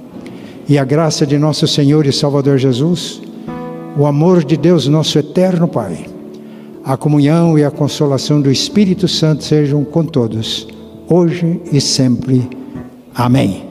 E a graça de nosso Senhor e Salvador Jesus o amor de Deus, nosso eterno Pai, a comunhão e a consolação do Espírito Santo sejam com todos, hoje e sempre. Amém.